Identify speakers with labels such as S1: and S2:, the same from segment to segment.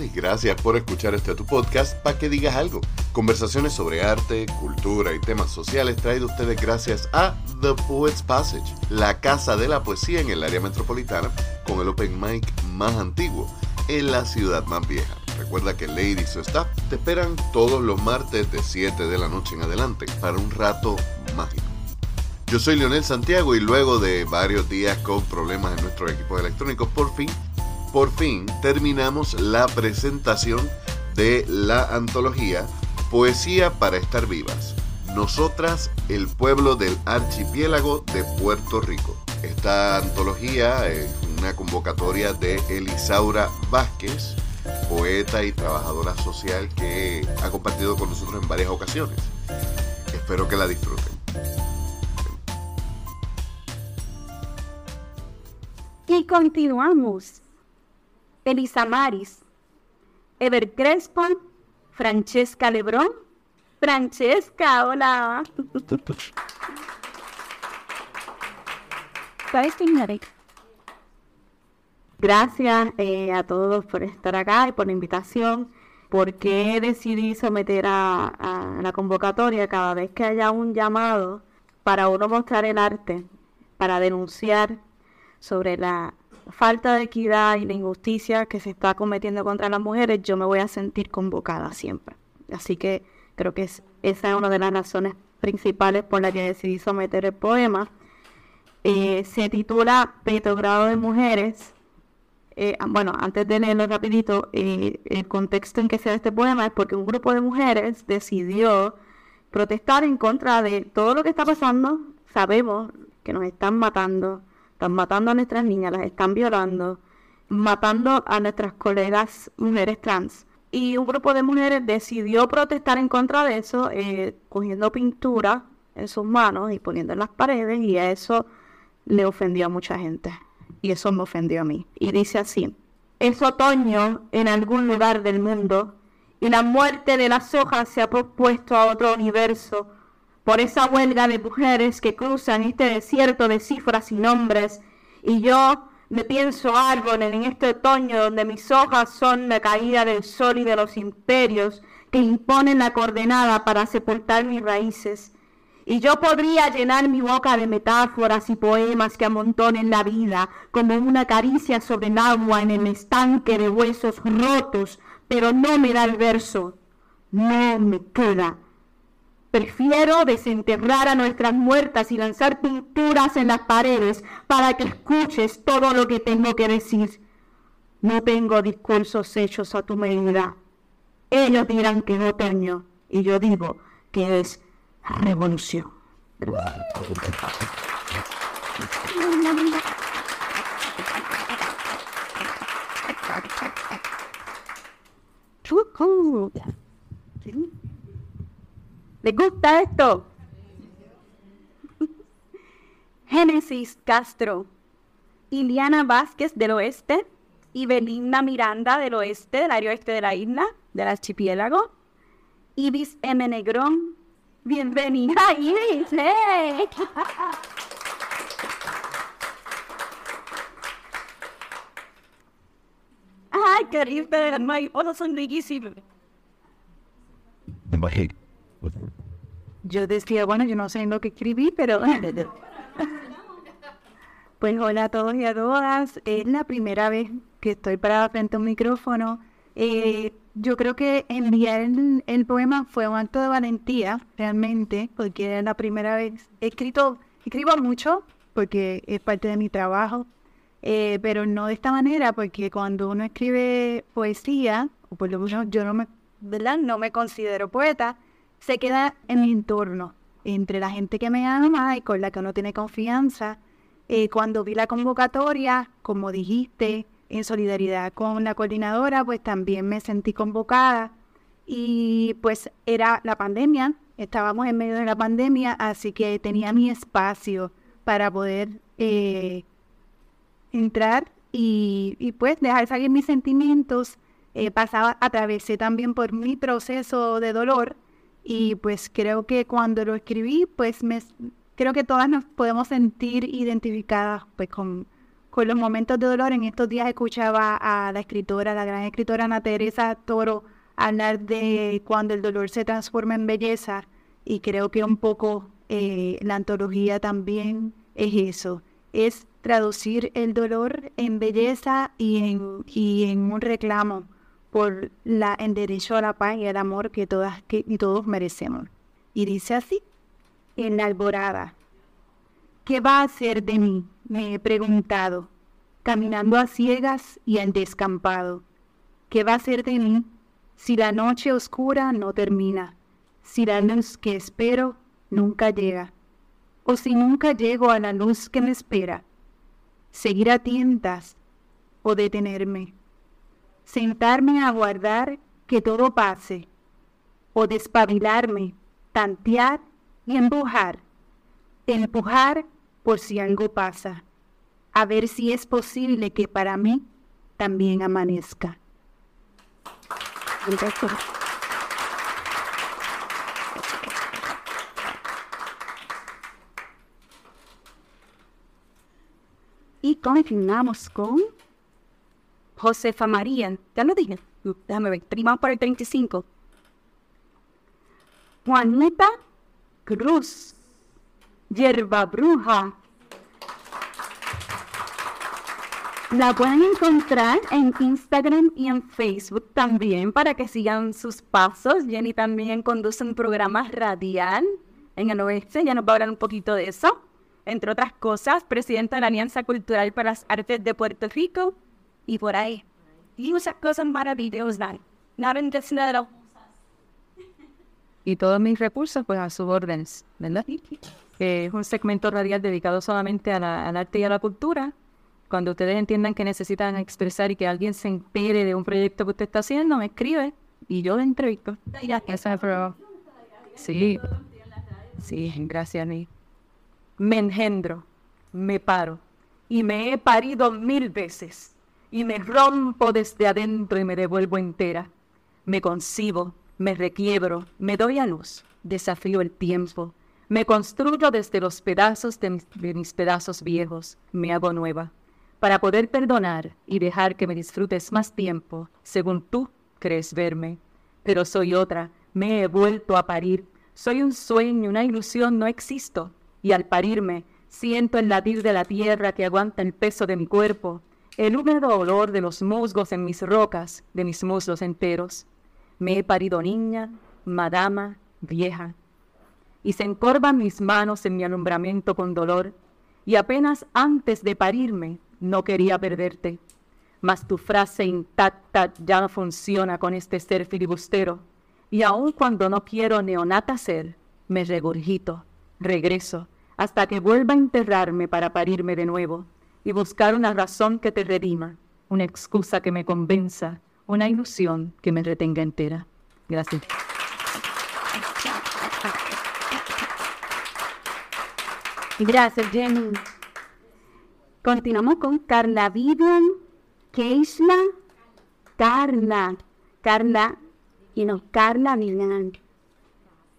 S1: Y gracias por escuchar este tu podcast para que digas algo. Conversaciones sobre arte, cultura y temas sociales traído ustedes gracias a The Poets Passage, la casa de la poesía en el área metropolitana con el open mic más antiguo en la ciudad más vieja. Recuerda que Lady y su staff te esperan todos los martes de 7 de la noche en adelante para un rato mágico. Yo soy Leonel Santiago y luego de varios días con problemas en nuestros equipos electrónicos, por fin por fin terminamos la presentación de la antología Poesía para estar vivas. Nosotras, el pueblo del archipiélago de Puerto Rico. Esta antología es una convocatoria de Elisaura Vázquez, poeta y trabajadora social que ha compartido con nosotros en varias ocasiones. Espero que la disfruten.
S2: Y continuamos Elisa Maris, Ever Crespo, Francesca Lebrón. Francesca, hola. Gracias eh, a todos por estar acá y por la invitación. Porque decidí someter a, a la convocatoria cada vez que haya un llamado para uno mostrar el arte, para denunciar sobre la falta de equidad y la injusticia que se está cometiendo contra las mujeres, yo me voy a sentir convocada siempre. Así que creo que esa es una de las razones principales por las que decidí someter el poema. Eh, se titula Petrogrado de Mujeres. Eh, bueno, antes de leerlo rapidito, eh, el contexto en que se da este poema es porque un grupo de mujeres decidió protestar en contra de todo lo que está pasando. Sabemos que nos están matando, están matando a nuestras niñas, las están violando, matando a nuestras colegas mujeres trans. Y un grupo de mujeres decidió protestar en contra de eso, eh, cogiendo pintura en sus manos y poniendo en las paredes, y a eso le ofendió a mucha gente. Y eso me ofendió a mí. Y dice así, es otoño en algún lugar del mundo, y la muerte de las hojas se ha propuesto a otro universo, por esa huelga de mujeres que cruzan este desierto de cifras y nombres, y yo me pienso árbol en este otoño donde mis hojas son la caída del sol y de los imperios que imponen la coordenada para sepultar mis raíces. Y yo podría llenar mi boca de metáforas y poemas que amontonen la vida como una caricia sobre el agua en el estanque de huesos rotos, pero no me da el verso, no me queda Prefiero desenterrar a nuestras muertas y lanzar pinturas en las paredes para que escuches todo lo que tengo que decir. No tengo discursos hechos a tu medida. Ellos dirán que no otoño y yo digo que es revolución. ¿Les gusta esto? Génesis Castro, Iliana Vázquez del oeste y Belinda Miranda del oeste, del área oeste de la isla, del archipiélago. Ibis M. Negrón, bienvenida Ibis. Ay, qué rico, oh, son bellísimos. Yo decía, bueno, yo no sé en lo que escribí, pero... pues hola a todos y a todas. Es la primera vez que estoy parada frente a un micrófono. Eh, yo creo que enviar el, poema fue un acto de valentía, realmente, porque es la primera vez. He escrito, escribo mucho, porque es parte de mi trabajo, eh, pero no de esta manera, porque cuando uno escribe poesía, o por lo menos yo no me, no me considero poeta, se queda en mi entorno, entre la gente que me ama y con la que uno tiene confianza. Eh, cuando vi la convocatoria, como dijiste, en solidaridad con la coordinadora, pues también me sentí convocada. Y pues era la pandemia, estábamos en medio de la pandemia, así que tenía mi espacio para poder eh, entrar y, pues dejar salir mis sentimientos. Eh, pasaba, atravesé también por mi proceso de dolor y pues creo que cuando lo escribí, pues me, creo que todas nos podemos sentir identificadas pues con,
S3: con los momentos de dolor. En estos días escuchaba a la escritora, la gran escritora Ana Teresa Toro, hablar de cuando el dolor se transforma en belleza y creo que un poco eh, la antología también es eso, es traducir el dolor en belleza y en, y en un reclamo por la, derecho a la paz y el amor que, todas, y todos merecemos. Y dice así, en la alborada, ¿qué va a hacer de mí? Me he preguntado, caminando a ciegas y al descampado. ¿Qué va a hacer de mí si la noche oscura no termina? Si la luz que espero nunca llega, o si nunca llego a la luz que me espera, seguir a tientas o detenerme, sentarme a aguardar que todo pase, o despabilarme, tantear y empujar, empujar por si algo pasa, a ver si es posible que para mí también amanezca.
S4: Y continuamos con Josefa María. Ya lo dije. Déjame ver. Primamos por el 35. Juanita Cruz. Yerba Bruja. La pueden encontrar en Instagram y en Facebook también para que sigan sus pasos. Jenny también conduce un programa radial en el oeste. Ya nos va a hablar un poquito de eso entre otras cosas, presidenta de la Alianza Cultural para las Artes de Puerto Rico y por ahí. Y muchas cosas maravillosas. Nada nada.
S5: Y todos mis recursos, pues a sus órdenes, ¿verdad? es un segmento radial dedicado solamente al arte y a la cultura. Cuando ustedes entiendan que necesitan expresar y que alguien se entere de un proyecto que usted está haciendo, me escribe y yo le entrevisto. Sí, sí, gracias, Nick me engendro, me paro y me he parido mil veces y me rompo desde adentro y me devuelvo entera. Me concibo, me requiebro, me doy a luz, desafío el tiempo, me construyo desde los pedazos de mis, de mis pedazos viejos, me hago nueva, para poder perdonar y dejar que me disfrutes más tiempo, según tú crees verme. Pero soy otra, me he vuelto a parir, soy un sueño, una ilusión, no existo. Y al parirme siento el latir de la tierra que aguanta el peso de mi cuerpo, el húmedo olor de los musgos en mis rocas, de mis muslos enteros. Me he parido niña, madama, vieja. Y se encorvan mis manos en mi alumbramiento con dolor, y apenas antes de parirme no quería perderte. Mas tu frase intacta ya funciona con este ser filibustero, y aun cuando no quiero neonata ser, me regurgito, regreso, hasta que vuelva a enterrarme para parirme de nuevo y buscar una razón que te redima, una excusa que me convenza, una ilusión que me retenga entera. Gracias.
S4: Gracias, Jenny. Continuamos con Carla Vivian, Keisla, Carla, Carla, y no, Carla Vivian.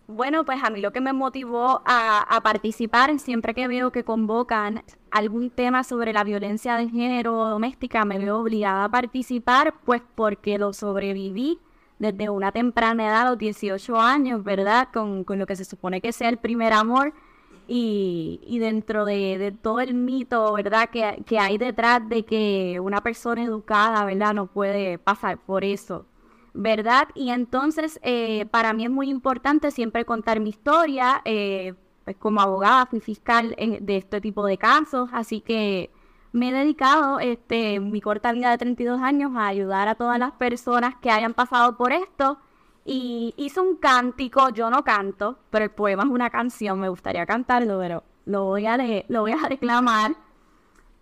S6: Bueno, pues a mí lo que me motivó a, participar, siempre que veo que convocan algún tema sobre la violencia de género doméstica, me veo obligada a participar, pues porque lo sobreviví desde una temprana edad, a los 18 años, ¿verdad? Con, lo que se supone que sea el primer amor. Y, dentro de, todo el mito, ¿verdad? Que, que hay detrás de que una persona educada, ¿verdad? No puede pasar por eso. ¿Verdad? Y entonces eh, para mí es muy importante siempre contar mi historia. Eh, pues como abogada fui fiscal de este tipo de casos, así que me he dedicado este, mi corta vida de 32 años a ayudar a todas las personas que hayan pasado por esto. Y hice un cántico, yo no canto, pero el poema es una canción, me gustaría cantarlo, pero lo voy a, lo voy a reclamar.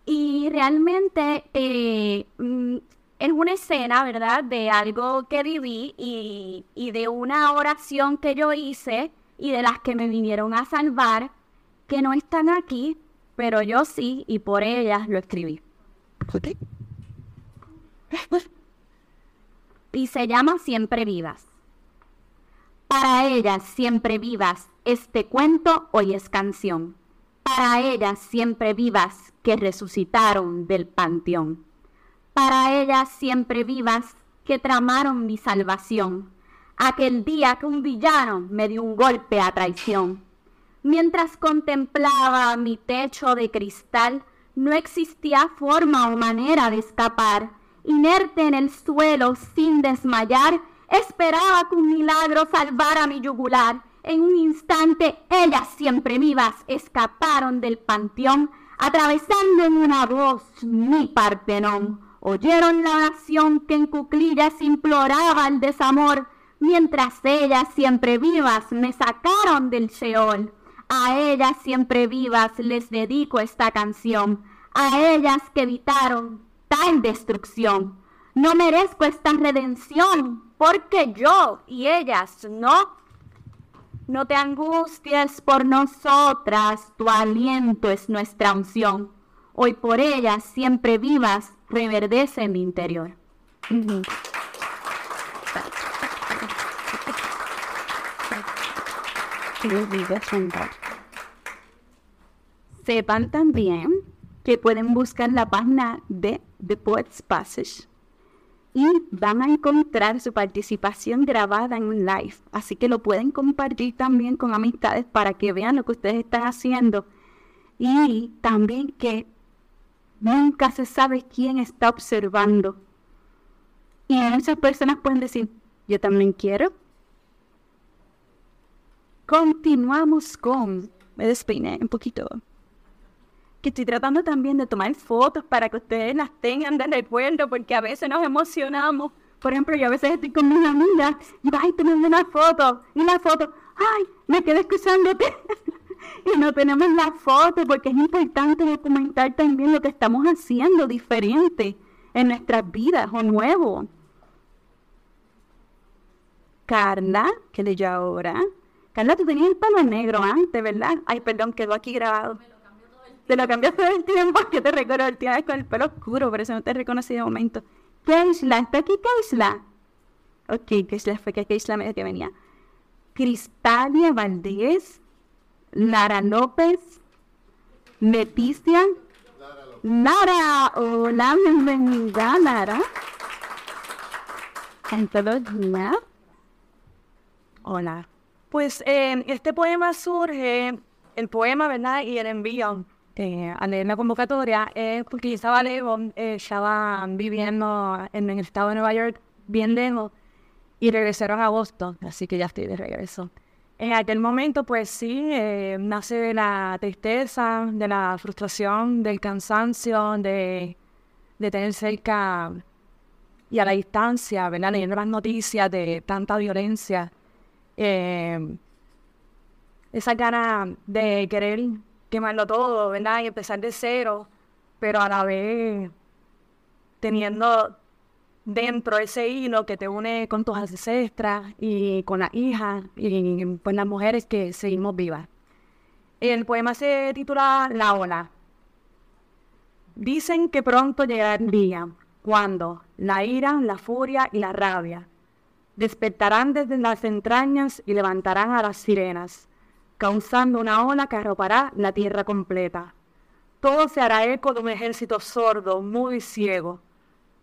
S6: Y realmente eh, mm, es una escena, ¿verdad? De algo que viví y, y de una oración que yo hice y de las que me vinieron a salvar, que no están aquí, pero yo sí, y por ellas lo escribí. Y se llama Siempre Vivas. Para ellas, siempre vivas, este cuento hoy es canción. para ellas siempre vivas que resucitaron del panteón, para ellas siempre vivas que tramaron mi salvación, aquel día que un villano me dio un golpe a traición. Mientras contemplaba mi techo de cristal, no existía forma o manera de escapar. Inerte en el suelo, sin desmayar, esperaba que un milagro salvara mi yugular. En un instante, ellas siempre vivas escaparon del panteón, atravesando en una voz mi partenón. Oyeron la oración que en cuclillas imploraba el desamor, mientras ellas siempre vivas me sacaron del Sheol. A ellas siempre vivas les dedico esta canción, a ellas que evitaron tal destrucción. No merezco esta redención, porque yo y ellas no. No te angusties por nosotras, tu aliento es nuestra unción. Hoy por ellas siempre vivas, reverdece en mi interior. Sepan también que pueden buscar la página de The Poets Passage y van a encontrar su participación grabada en live. Así que lo pueden compartir también con amistades para que vean lo que ustedes están haciendo. Y también que nunca se sabe quién está observando. Y muchas personas pueden decir, yo también quiero. Continuamos con, me despeiné un poquito, que estoy tratando también de tomar fotos para que ustedes las tengan de recuerdo, porque a veces nos emocionamos. Por ejemplo, yo a veces estoy con mis amigas y ay, tomando una foto, y la foto, ay, me quedé escuchándote. y no tenemos la foto porque es importante documentar también lo que estamos haciendo diferente en nuestras vidas o nuevo. Carla, que leyó ahora, Carla, tú tenías el pelo negro antes, ¿verdad? Ay, perdón, quedó aquí grabado. Te lo cambiaste todo el tiempo, que te recuerdo el tiempo con el pelo oscuro, por eso no te reconocí de momento. Keisla, ¿está aquí Keisla? Ok, Keisla fue que Keisla me que venía. Cristalia Valdés, Lara López, Leticia, Lara, hola, bienvenida, Lara. Entonces, Hola.
S5: Pues eh, este poema surge, el poema, ¿verdad? Y el envío eh, a leer la convocatoria porque yo estaba lejos, eh, estaba viviendo en, el estado de Nueva York bien lejos y regresaron en agosto, así que ya estoy de regreso. En aquel momento, pues sí, eh, nace de la tristeza, de la frustración, del cansancio, de, de tener cerca y a la distancia, ¿verdad? Leyendo las noticias de tanta violencia eh, esa gana de querer quemarlo todo, ¿verdad? Y empezar de cero, pero a la vez teniendo dentro ese hilo que te une con tus ancestras y con las hijas y pues las mujeres que seguimos vivas. El poema se titula La ola. Dicen que pronto llegará el día cuando la ira, la furia y la rabia despertarán desde las entrañas y levantarán a las sirenas, causando una ola que arropará la tierra completa. Todo se hará eco de un ejército sordo, muy ciego,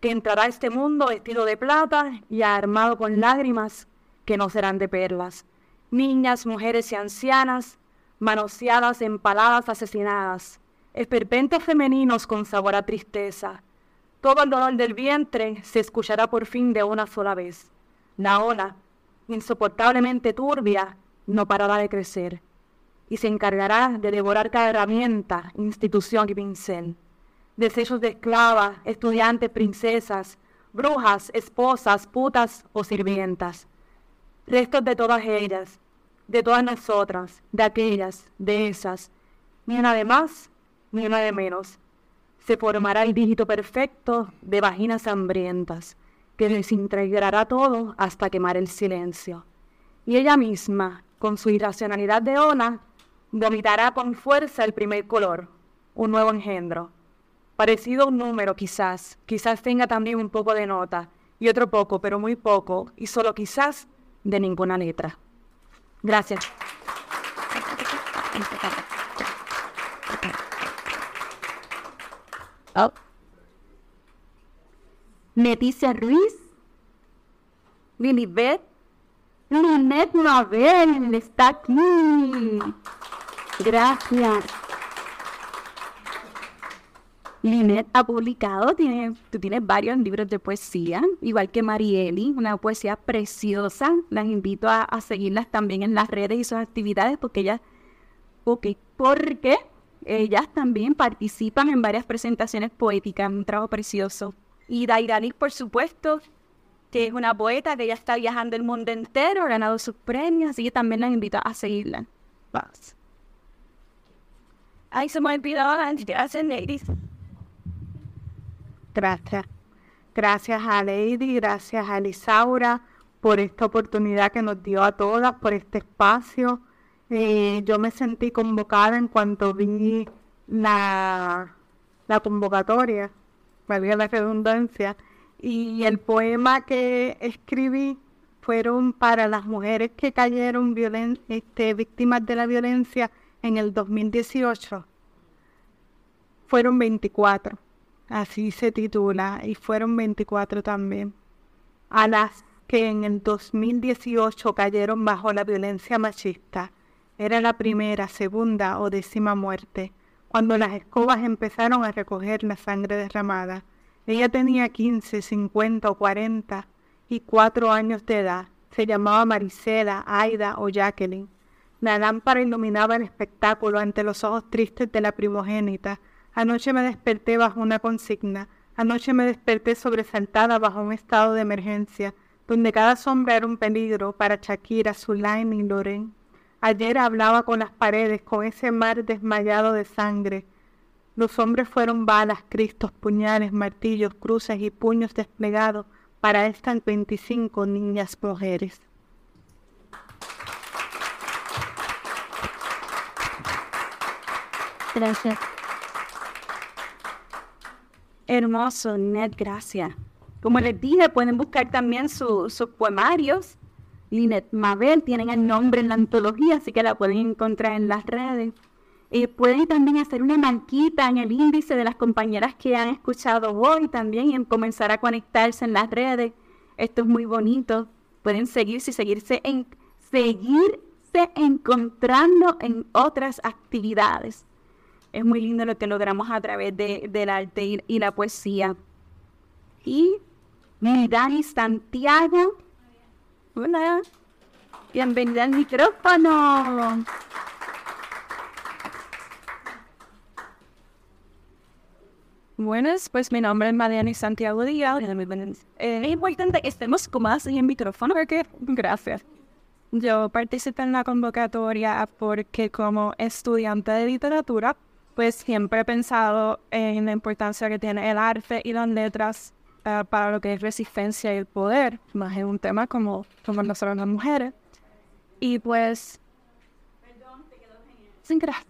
S5: que entrará a este mundo vestido de plata y armado con lágrimas que no serán de perlas. Niñas, mujeres y ancianas, manoseadas, empaladas, asesinadas, esperpentos femeninos con sabor a tristeza. Todo el dolor del vientre se escuchará por fin de una sola vez. La ola, insoportablemente turbia, no parará de crecer y se encargará de devorar cada herramienta, institución y pincel. Desechos de esclavas, estudiantes, princesas, brujas, esposas, putas o sirvientas. Restos de todas ellas, de todas nosotras, de aquellas, de esas, ni una de más, ni una de menos. Se formará el dígito perfecto de vaginas hambrientas que desintegrará todo hasta quemar el silencio. Y ella misma, con su irracionalidad de ona, vomitará con fuerza el primer color, un nuevo engendro parecido a un número quizás, quizás tenga también un poco de nota y otro poco, pero muy poco, y solo quizás de ninguna letra. Gracias.
S6: Oh. Leticia Ruiz, Lilibet, Lilibet Mabel está aquí. Gracias. Linet ha publicado, tiene, tú tienes varios libros de poesía, igual que Marieli, una poesía preciosa. Las invito a, seguirlas también en las redes y sus actividades porque ellas, okay, porque ellas también participan en varias presentaciones poéticas, un trabajo precioso. Y Dairani, por supuesto, que es una poeta que ya está viajando el mundo entero, ha ganado sus premios, así que también las invito a seguirla. Vamos. Ay, se me olvidó gracias, ladies.
S3: Gracias. Gracias a Lady, gracias a Elisaura por esta oportunidad que nos dio a todas, por este espacio. Eh, yo me sentí convocada en cuanto vi la, la convocatoria, valga la redundancia, y el poema que escribí fueron para las mujeres que cayeron este, víctimas de la violencia en el 2018. Fueron 24 así se titula, y fueron 24 también, a las que en el 2018 cayeron bajo la violencia machista. Era la primera, segunda o décima muerte, cuando las escobas empezaron a recoger la sangre derramada. Ella tenía 15, 50 o 40 y cuatro años de edad. Se llamaba Marisela, Aida o Jacqueline. La lámpara iluminaba el espectáculo ante los ojos tristes de la primogénita, Anoche me desperté bajo una consigna. Anoche me desperté sobresaltada bajo un estado de emergencia, donde cada sombra era un peligro para Shakira, Sulaim y Loren. Ayer hablaba con las paredes, con ese mar desmayado de sangre. Los hombres fueron balas, cristos, puñales, martillos, cruces y puños desplegados para estas veinticinco niñas mujeres.
S6: Gracias. Hermoso, Ned, gracias. Como les dije, pueden buscar también sus poemarios. Linet Mabel tienen el nombre en la antología, así que la pueden encontrar en las redes. Eh, pueden también hacer una manquita en el índice de las compañeras que han escuchado hoy también y comenzar a conectarse en las redes. Esto es muy bonito. Pueden seguirse y seguirse en, seguirse encontrando en otras actividades es muy lindo lo que logramos a través de, del arte y, la poesía. Y Dani Santiago, hola, bienvenida al micrófono.
S7: Buenas, pues mi nombre es Mariani Santiago Díaz. Eh, es importante que estemos cómodas en el micrófono porque, gracias. Yo participé en la convocatoria porque como estudiante de literatura pues siempre he pensado en la importancia que tiene el arte y las letras eh, para lo que es resistencia y el poder, más en un tema como, como nosotros las mujeres. Y pues... Perdón, te quedo Sin gracia.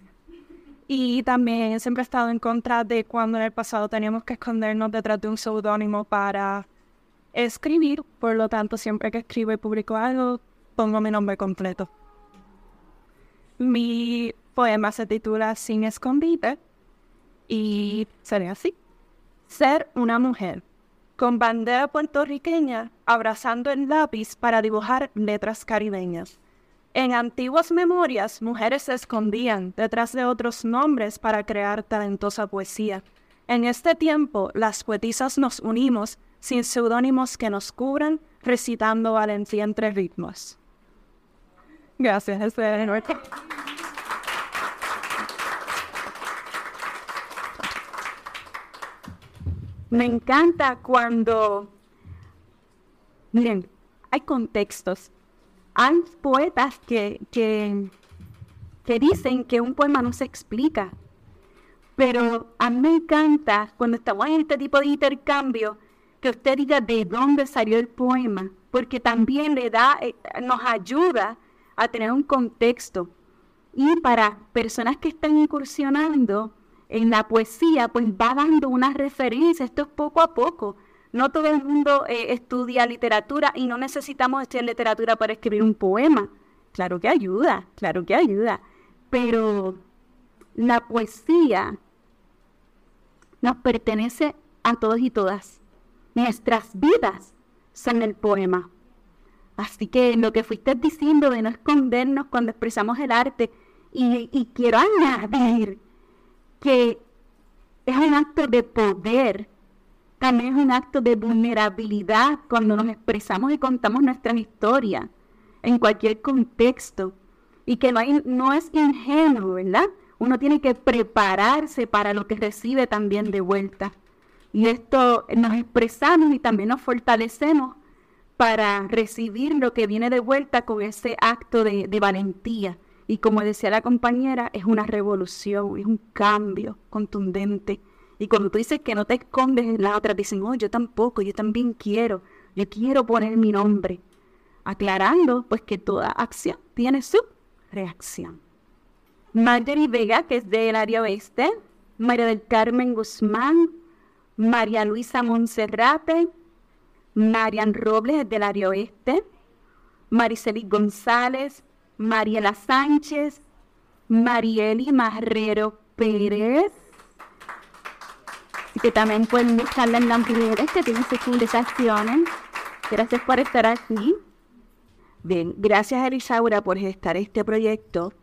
S7: Y también siempre he estado en contra de cuando en el pasado teníamos que escondernos detrás de un seudónimo para escribir. Por lo tanto, siempre que escribo y publico algo, pongo mi nombre completo. Mi poema se titula Sin escondite y sería así. Ser una mujer, con bandera puertorriqueña, abrazando el lápiz para dibujar letras caribeñas. En antiguas memorias, mujeres se escondían detrás de otros nombres para crear talentosa poesía. En este tiempo, las poetisas nos unimos sin seudónimos que nos cubran, recitando valentía entre ritmos. Gracias, es
S6: Me encanta cuando, miren, hay contextos. Hay poetas que, que, que dicen que un poema no se explica. Pero a mí me encanta cuando estamos en este tipo de intercambio que usted diga de dónde salió el poema, porque también le da, eh, nos ayuda a tener un contexto. Y para personas que están incursionando, en la poesía, pues va dando una referencia, esto es poco a poco. No todo el mundo eh, estudia literatura y no necesitamos estudiar literatura para escribir un poema. Claro que ayuda, claro que ayuda. Pero la poesía
S8: nos pertenece a todos y todas. Nuestras vidas son el poema. Así que lo que fuiste diciendo de no escondernos cuando expresamos el arte, y, y quiero añadir que es un acto de poder, también es un acto de vulnerabilidad cuando nos expresamos y contamos nuestra historia en cualquier contexto y que no, no es ingenuo, ¿verdad? Uno tiene que prepararse para lo que recibe también de vuelta. Y esto nos expresamos y también nos fortalecemos para recibir lo que viene de vuelta con ese acto de, de valentía. Y como decía la compañera, es una revolución, es un cambio contundente. Y cuando tú dices que no te escondes en la otra, dicen, oh, yo tampoco, yo también quiero, yo quiero poner mi nombre. Aclarando, pues que toda acción tiene su reacción. Marjorie Vega, que es del área oeste, María del Carmen Guzmán, María Luisa Monserrate, Marian Robles, del área oeste, Mariceli González, Mariela Sánchez, Marieli Marrero Pérez, que también pueden buscarla en la mujeres que tiene sus. Gracias por estar aquí. Bien, gracias Elisaura por gestar este proyecto.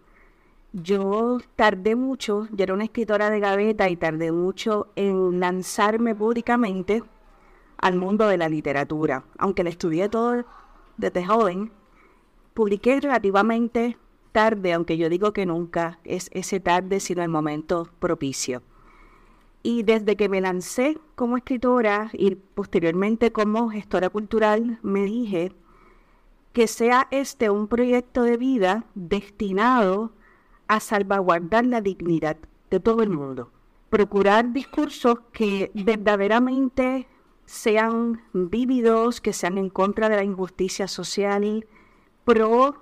S8: Yo tardé mucho, yo era una escritora de gaveta y tardé mucho en lanzarme públicamente al mundo de la literatura. Aunque la estudié todo desde joven, publiqué relativamente tarde, aunque yo digo que nunca es ese tarde, sino el momento propicio. Y desde que me lancé como escritora y posteriormente como gestora cultural, me dije, que sea este un proyecto de vida destinado a salvaguardar la dignidad de todo el mundo. Procurar discursos que verdaderamente sean vívidos, que sean en contra de la injusticia social, pro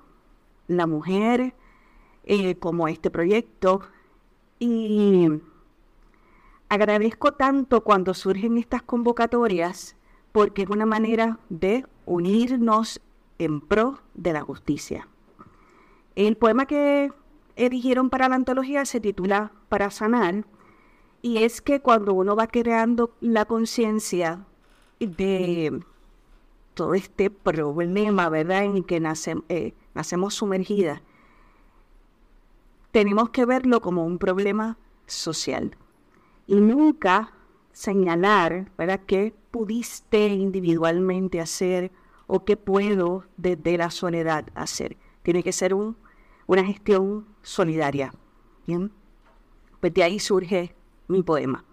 S8: la mujer, eh, como este proyecto. Y agradezco tanto cuando surgen estas convocatorias porque es una manera de unirnos en pro de la justicia. El poema que eligieron para la antología se titula Para sanar y es que cuando uno va creando la conciencia de todo este problema, ¿verdad?, en que eh, nacemos sumergidas, tenemos que verlo como un problema social y nunca señalar, ¿verdad?, qué pudiste individualmente hacer o qué puedo desde la soledad hacer. Tiene que ser un, una gestión solidaria. ¿bien? Pues de ahí surge mi poema.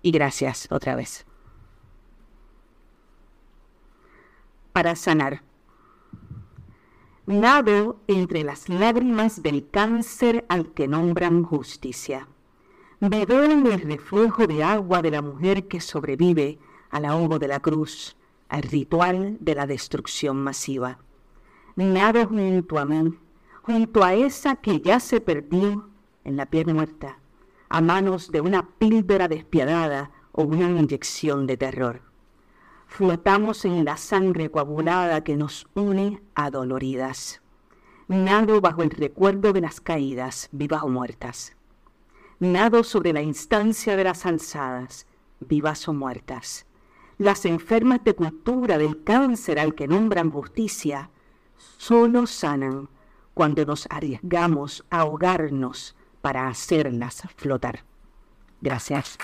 S8: Y gracias otra vez. Para sanar. Nado entre las lágrimas del cáncer al que nombran justicia. Veo en el reflejo de agua de la mujer que sobrevive al ahogo de la cruz al ritual de la destrucción masiva. Nada junto a mí, junto a esa que ya se perdió en la piel muerta, a manos de una píldora despiadada o una inyección de terror. Flotamos en la sangre coagulada que nos une adoloridas. Nado bajo el recuerdo de las caídas, vivas o muertas. Nado sobre la instancia de las alzadas, vivas o muertas las enfermas de cultura del cáncer al que nombran justicia, solo sanan cuando nos arriesgamos a ahogarnos para hacerlas flotar. Gracias.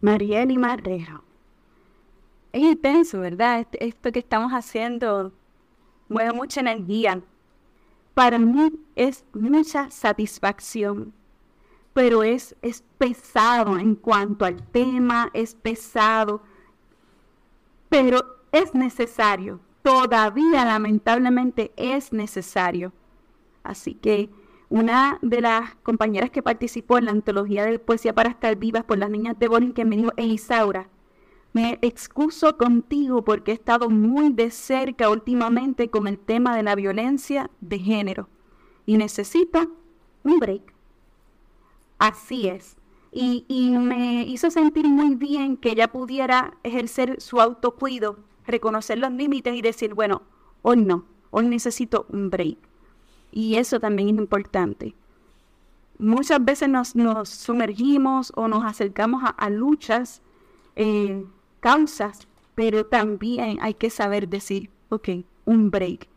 S6: Mariel Marrero. Es intenso, ¿verdad? Esto que estamos haciendo mueve mucha energía para mí es mucha satisfacción, pero es, es pesado en cuanto al tema, es pesado, pero es necesario, todavía lamentablemente es necesario. Así que una de las compañeras que participó en la antología de Poesía para estar vivas por las niñas de Boring que me dijo, Isaura, me excuso contigo porque he estado muy de cerca últimamente con el tema de la violencia de género y necesita un break. Así es. Y, y, me hizo sentir muy bien que ella pudiera ejercer su autocuido, reconocer los límites y decir, bueno, hoy no, hoy necesito un break. Y eso también es importante. Muchas veces nos, nos sumergimos o nos acercamos a, luchas, eh, causas, pero también hay que saber decir, ok, un break.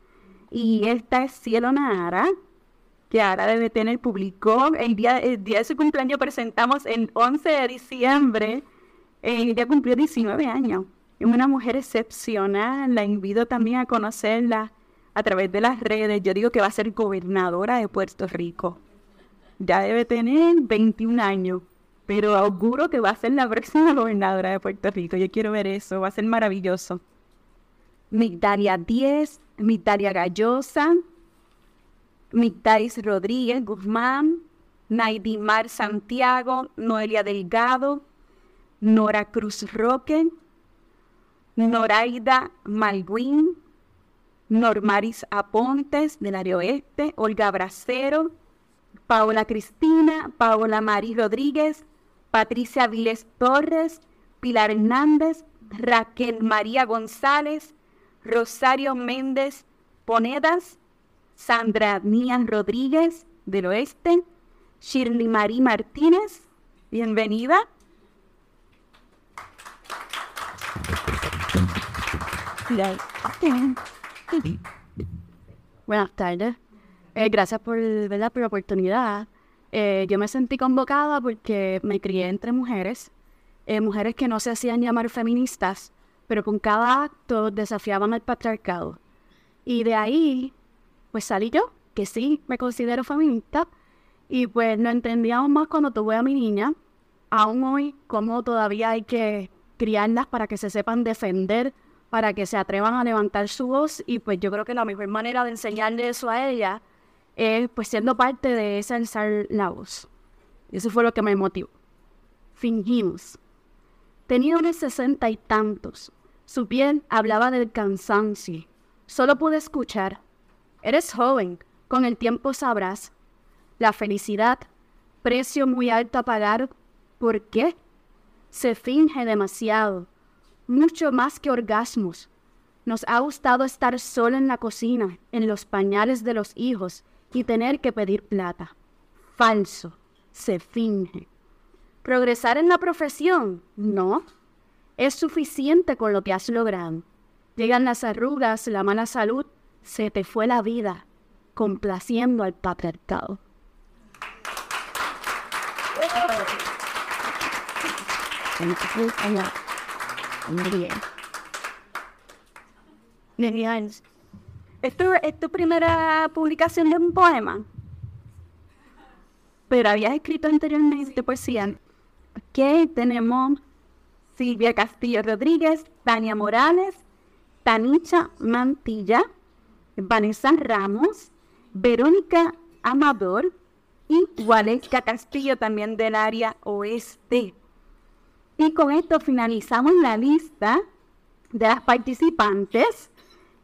S6: Y esta es Cielo Nara, que ahora debe tener, publicó el día, el día de su cumpleaños, presentamos el 11 de diciembre, eh, ella cumplió 19 años. Es una mujer excepcional, la invito también a conocerla a través de las redes. Yo digo que va a ser gobernadora de Puerto Rico. Ya debe tener 21 años, pero auguro que va a ser la próxima gobernadora de Puerto Rico. Yo quiero ver eso, va a ser maravilloso. Migdalia 10, Migdalia Gallosa, Migdalis Rodríguez Guzmán, Naidimar Santiago, Noelia Delgado, Nora Cruz Roque, Noraida Malguín, Normaris Apontes del área oeste, Olga Bracero, Paola Cristina, Paola Mari Rodríguez, Patricia Viles Torres, Pilar Hernández, Raquel María González, Rosario Méndez Ponedas, Sandra Nían Rodríguez del oeste, Shirley Marí Martínez, bienvenida.
S9: Buenas tardes. Eh, gracias por, la oportunidad. Eh, yo me sentí convocada porque me crié entre mujeres, eh, mujeres que no se hacían llamar feministas, pero con cada acto desafiaban al patriarcado. Y de ahí, pues salí yo, que sí me considero feminista, y pues no entendíamos más cuando tuve a mi niña, aún hoy, cómo todavía hay que criarlas para que se sepan defender para que se atrevan a levantar su voz y pues yo creo que la mejor manera de enseñarle eso a ella es pues siendo parte de esa alzar la voz. Eso fue lo que me motivó. Fingimos. Tenía unos sesenta y tantos. Su piel hablaba del cansancio. Solo pude escuchar. Eres joven, con el tiempo sabrás. La felicidad, precio muy alto a pagar. ¿Por qué? Se finge demasiado mucho más que orgasmos. Nos ha gustado estar solo en la cocina, en los pañales de los hijos y tener que pedir plata. Falso, se finge. ¿Progresar en la profesión? No. Es suficiente con lo que has logrado. Llegan las arrugas, la mala salud, se te fue la vida, complaciendo al patriarcado.
S6: Bien. ¿Esto es tu primera publicación de un poema? Pero habías escrito anteriormente poesía. Ok, tenemos Silvia Castillo Rodríguez, Tania Morales, Tanicha Mantilla, Vanessa Ramos, Verónica Amador y Waleska Castillo también del área oeste. Y con esto finalizamos la lista de las participantes.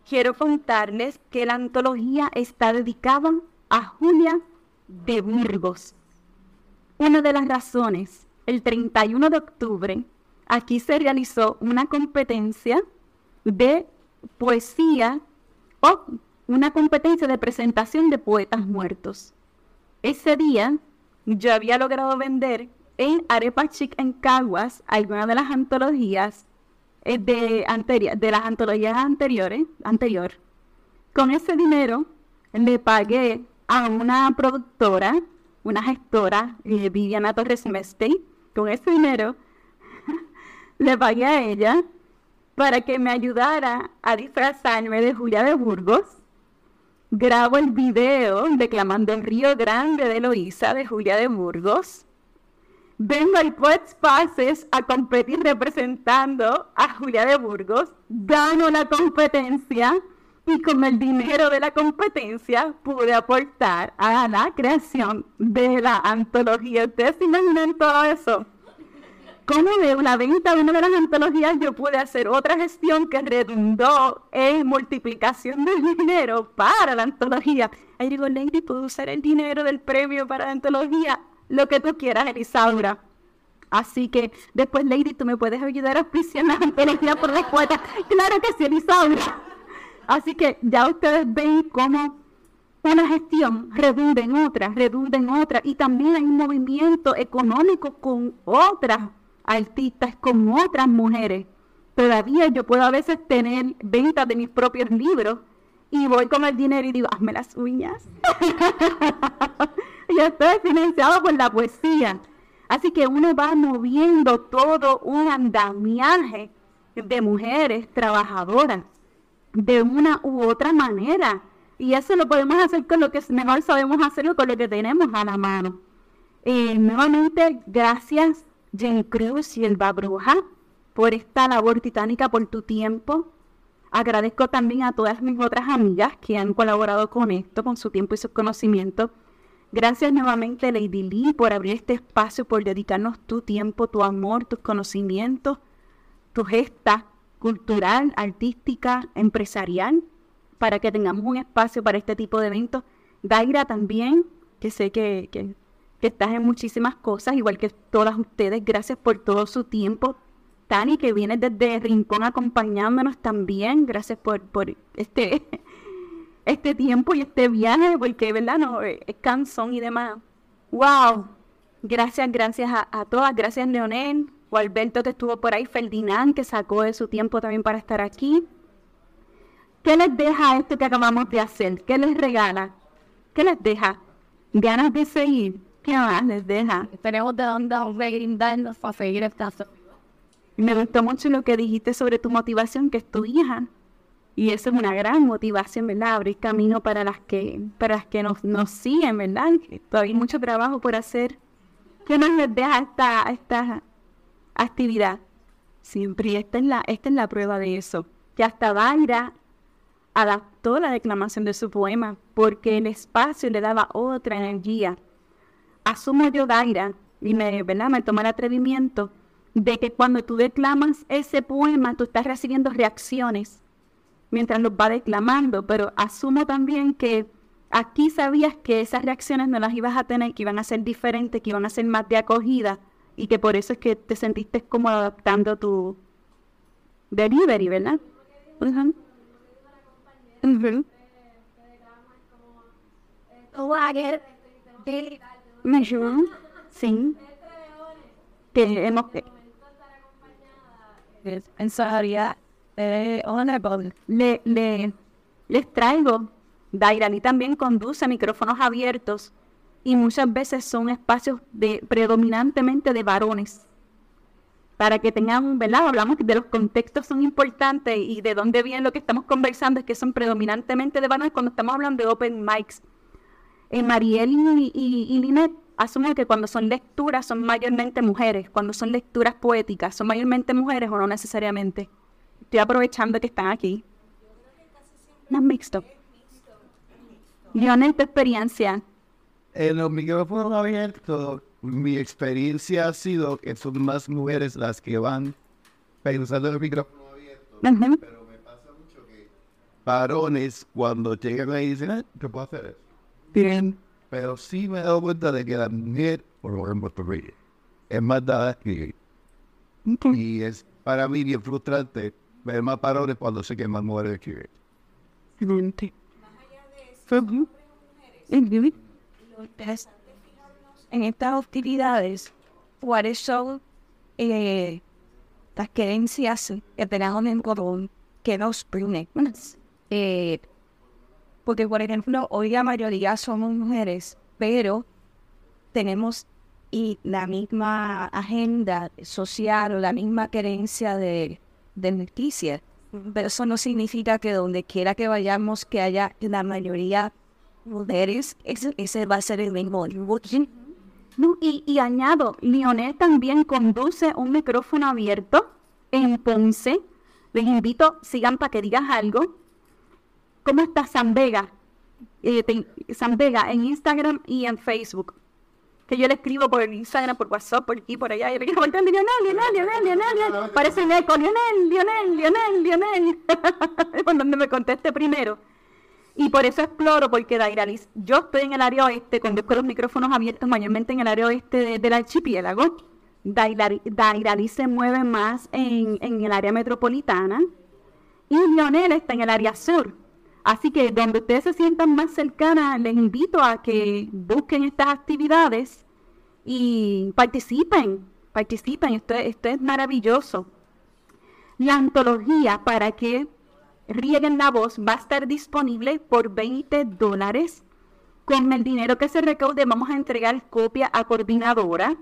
S6: Quiero contarles que la antología está dedicada a Julia de Burgos. Una de las razones, el 31 de octubre, aquí se realizó una competencia de poesía o una competencia de presentación de poetas muertos. Ese día yo había logrado vender en Arepa Chic en Caguas algunas de las antologías eh, de, de las antologías anteriores, anterior. Con ese dinero le pagué a una productora, una gestora, eh, Viviana Torres Mestey, con ese dinero le pagué a ella para que me ayudara a disfrazarme de Julia de Burgos. Grabo el video declamando el Río Grande de Loíza de Julia de Burgos vengo al Poets Pases a competir representando a Julia de Burgos, gano la competencia y con el dinero de la competencia pude aportar a la creación de la antología. ¿Ustedes se imaginan todo eso? Como de una venta de una de las antologías yo pude hacer otra gestión que redundó en multiplicación del dinero para la antología? Ahí digo, Lady, ¿puedo usar el dinero del premio para la antología? Lo que tú quieras, Elisaura. Así que después, Lady, tú me puedes ayudar a auspiciar la por respuesta. Claro que sí, Elisaura. Así que ya ustedes ven cómo una gestión redunda en otra, redunda en otra, y también hay un movimiento económico con otras artistas, con otras mujeres. Todavía yo puedo a veces tener ventas de mis propios libros y voy con el dinero y digo, hazme las uñas. yo estoy financiado por la poesía. Así que uno va moviendo todo un andamiaje de mujeres trabajadoras de una u otra manera. Y eso lo podemos hacer con lo que mejor sabemos hacerlo, con lo que tenemos a la mano. Eh, nuevamente, gracias, Jen Cruz y el Babruja, por esta labor titánica, por tu tiempo. Agradezco también a todas mis otras amigas que han colaborado con esto, con su tiempo y sus conocimientos. Gracias nuevamente, Lady Lee, por abrir este espacio, por dedicarnos tu tiempo, tu amor, tus conocimientos, tu gesta cultural, artística, empresarial, para que tengamos un espacio para este tipo de eventos. Daira también, que sé que, que, estás en muchísimas cosas, igual que todas ustedes, gracias por todo su tiempo. Tani, que viene desde Rincón acompañándonos también, gracias por, este, este tiempo y este viaje, porque, ¿verdad? No, es cansón y demás. ¡Wow! Gracias, gracias a, a todas, gracias Leonel, o Alberto que estuvo por ahí, Ferdinand que sacó de su tiempo también para estar aquí. ¿Qué les deja esto que acabamos de hacer? ¿Qué les regala? ¿Qué les deja? ¿Ganas de seguir? ¿Qué más les deja?
S9: Tenemos de dónde brindarnos para seguir esta
S6: Me gustó mucho lo que dijiste sobre tu motivación, que es tu hija. Y eso es una gran motivación, ¿verdad? Abrir camino para las que, para las que nos, nos siguen, ¿verdad? Todavía hay mucho trabajo por hacer. ¿Qué nos deja esta, esta actividad? Siempre, esta es la, esta es la prueba de eso. Que hasta Daira adaptó la declamación de su poema porque el espacio le daba otra energía. Asumo yo, Daira, y me, ¿verdad? me tomé el atrevimiento de que cuando tú declamas ese poema, tú estás recibiendo reacciones mientras los va declamando, pero asumo también que aquí sabías que esas reacciones no las ibas a tener, que iban a ser diferentes, que iban a ser más de acogida y que por eso es que te sentiste como adaptando tu delivery, ¿verdad? Sí. Que hemos le, le, les traigo. Dairani también conduce micrófonos abiertos y muchas veces son espacios de predominantemente de varones para que tengan, ¿verdad? Hablamos de los contextos son importantes y de dónde viene lo que estamos conversando es que son predominantemente de varones cuando estamos hablando de open mics. Eh, Mariel y, y, asumen que cuando son lecturas son mayormente mujeres, cuando son lecturas poéticas son mayormente mujeres o no necesariamente. Estoy aprovechando que están aquí. No es mixto. Lionel, tu experiencia.
S10: En los micrófonos abiertos mi experiencia ha sido que son más mujeres las que van pensando el micrófono abierto. Pero me pasa mucho que varones cuando llegan ahí dicen, ah, ¿qué puedo hacer eso? Bien. Pero sí me he dado cuenta de que la mujer, por ejemplo, es más dada que Y es para mí bien frustrante ver más varones cuando sé que más mujeres que Excelente. Más allá
S7: de eso, en estas hostilidades cuáles son eh, las creencias que tenemos en común que nos unen. Eh, porque, por ejemplo, hoy la mayoría somos mujeres, pero tenemos y la misma agenda social o la misma creencia de, de noticias. Pero eso no significa que donde quiera que vayamos, que haya la mayoría mujeres, ese, ese va a ser el mismo
S6: y, añado, Lionel también conduce un micrófono abierto en Ponce. Les invito, sigan para que digas algo. ¿Cómo está San Vega? Eh, San Vega en Instagram y en Facebook. Que yo le escribo por Instagram, por WhatsApp, por aquí, por allá. Y le digo, Lionel, Lionel, Lionel, Lionel, Lionel. Parece un eco, Lionel, Lionel, Lionel, Lionel. por donde me conteste primero. Y por eso exploro, porque Dairalis, yo estoy en el área oeste, conduzco los micrófonos abiertos mayormente en el área oeste del archipiélago. Dairalis se mueve más en, el área metropolitana. y Lionel está en el área sur. Así que donde ustedes se sientan más cercanas, les invito a que busquen estas actividades y participen, participen, esto, es maravilloso. La antología para que rieguen la voz va a estar disponible por 20 dólares. Con el dinero que se recaude vamos a entregar copia a coordinadora.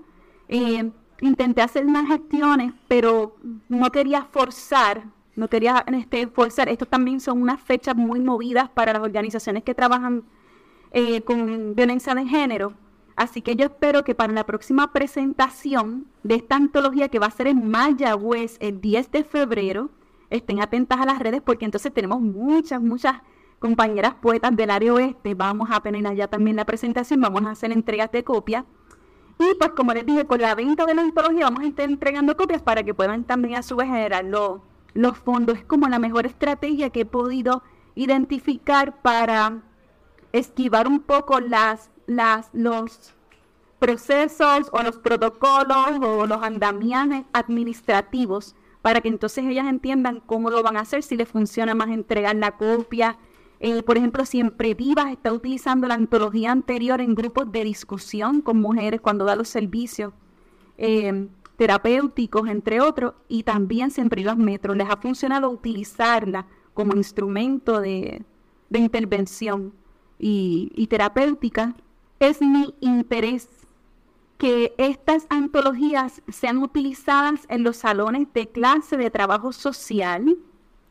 S6: Eh, intenté hacer más gestiones, pero no quería forzar no quería este, forzar. Estos también son unas fechas muy movidas para las organizaciones que trabajan eh, con violencia de género. Así que yo espero que para la próxima presentación de esta antología que va a ser en Mayagüez el 10 de febrero, estén atentas a las redes porque entonces tenemos muchas, muchas compañeras poetas del área oeste. Vamos a tener allá también la presentación, vamos a hacer entregas de copias. Y pues como les dije, con la venta de la antología vamos a estar entregando copias para que puedan también a su vez generarlo los fondos. Es como la mejor estrategia que he podido identificar para esquivar un poco las, las, los procesos o los protocolos o los andamiajes administrativos para que entonces ellas entiendan cómo lo van a hacer, si les funciona más entregar la copia. Eh, por ejemplo, Siempre Vivas está utilizando la antología anterior en grupos de discusión con mujeres cuando da los servicios. Eh, terapéuticos, entre otros, y también siempre los metros. Les ha funcionado utilizarla como instrumento de, intervención y, y terapéutica. Es mi interés que estas antologías sean utilizadas en los salones de clase de trabajo social,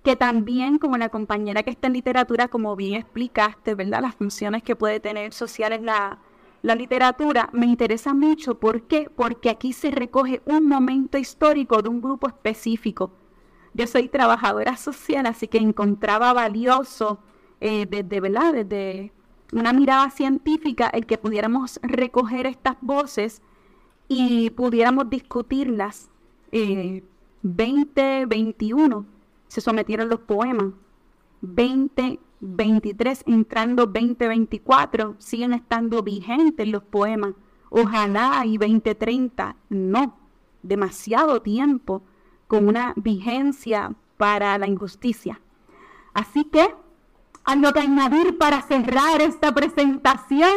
S6: que también, como la compañera que está en literatura, como bien explicaste, ¿verdad? Las funciones que puede tener sociales la, la literatura me interesa mucho. ¿Por qué? Porque aquí se recoge un momento histórico de un grupo específico. Yo soy trabajadora social, así que encontraba valioso eh, desde, ¿verdad? desde una mirada científica el que pudiéramos recoger estas voces y pudiéramos discutirlas. Eh, 2021 se sometieron los poemas. 20 23 entrando 2024 siguen estando vigentes los poemas. Ojalá y 2030 no, demasiado tiempo con una vigencia para la injusticia. Así que, algo que añadir para cerrar esta presentación,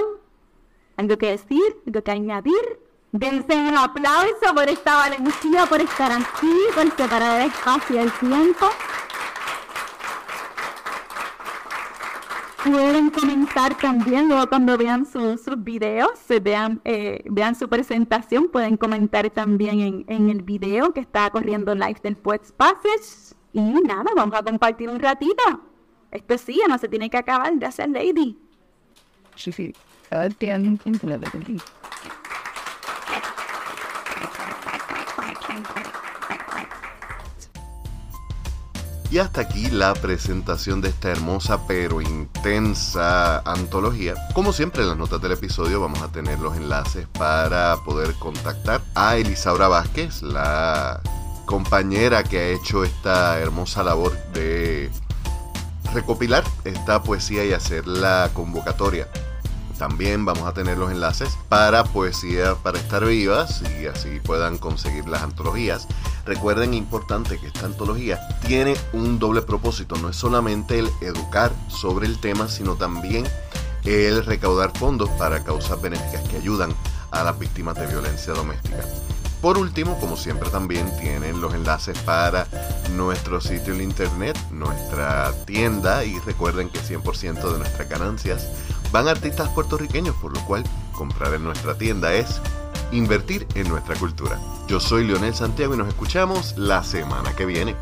S6: algo que decir, algo que añadir. Dense un aplauso por esta valentía, por estar aquí, por separar el espacio y el tiempo. Pueden comentar también luego cuando vean sus videos, se vean, eh, vean su presentación, pueden comentar también en, en, el video que está corriendo live del Poets Passage. Y nada, vamos a compartir un ratito. Esto sí, no se tiene que acabar, de hacer Lady. Sí, sí.
S1: Y hasta aquí la presentación de esta hermosa pero intensa antología. Como siempre en las notas del episodio vamos a tener los enlaces para poder contactar a Elisaura Vázquez, la compañera que ha hecho esta hermosa labor de recopilar esta poesía y hacer la convocatoria también vamos a tener los enlaces para Poesía para Estar Vivas y así puedan conseguir las antologías. Recuerden, importante, que esta antología tiene un doble propósito. No es solamente el educar sobre el tema, sino también el recaudar fondos para causas benéficas que ayudan a las víctimas de violencia doméstica. Por último, como siempre también tienen los enlaces para nuestro sitio en internet, nuestra tienda y recuerden que 100% de nuestras ganancias van artistas puertorriqueños, por lo cual comprar en nuestra tienda es invertir en nuestra cultura. Yo soy Leonel Santiago y nos escuchamos la semana que viene.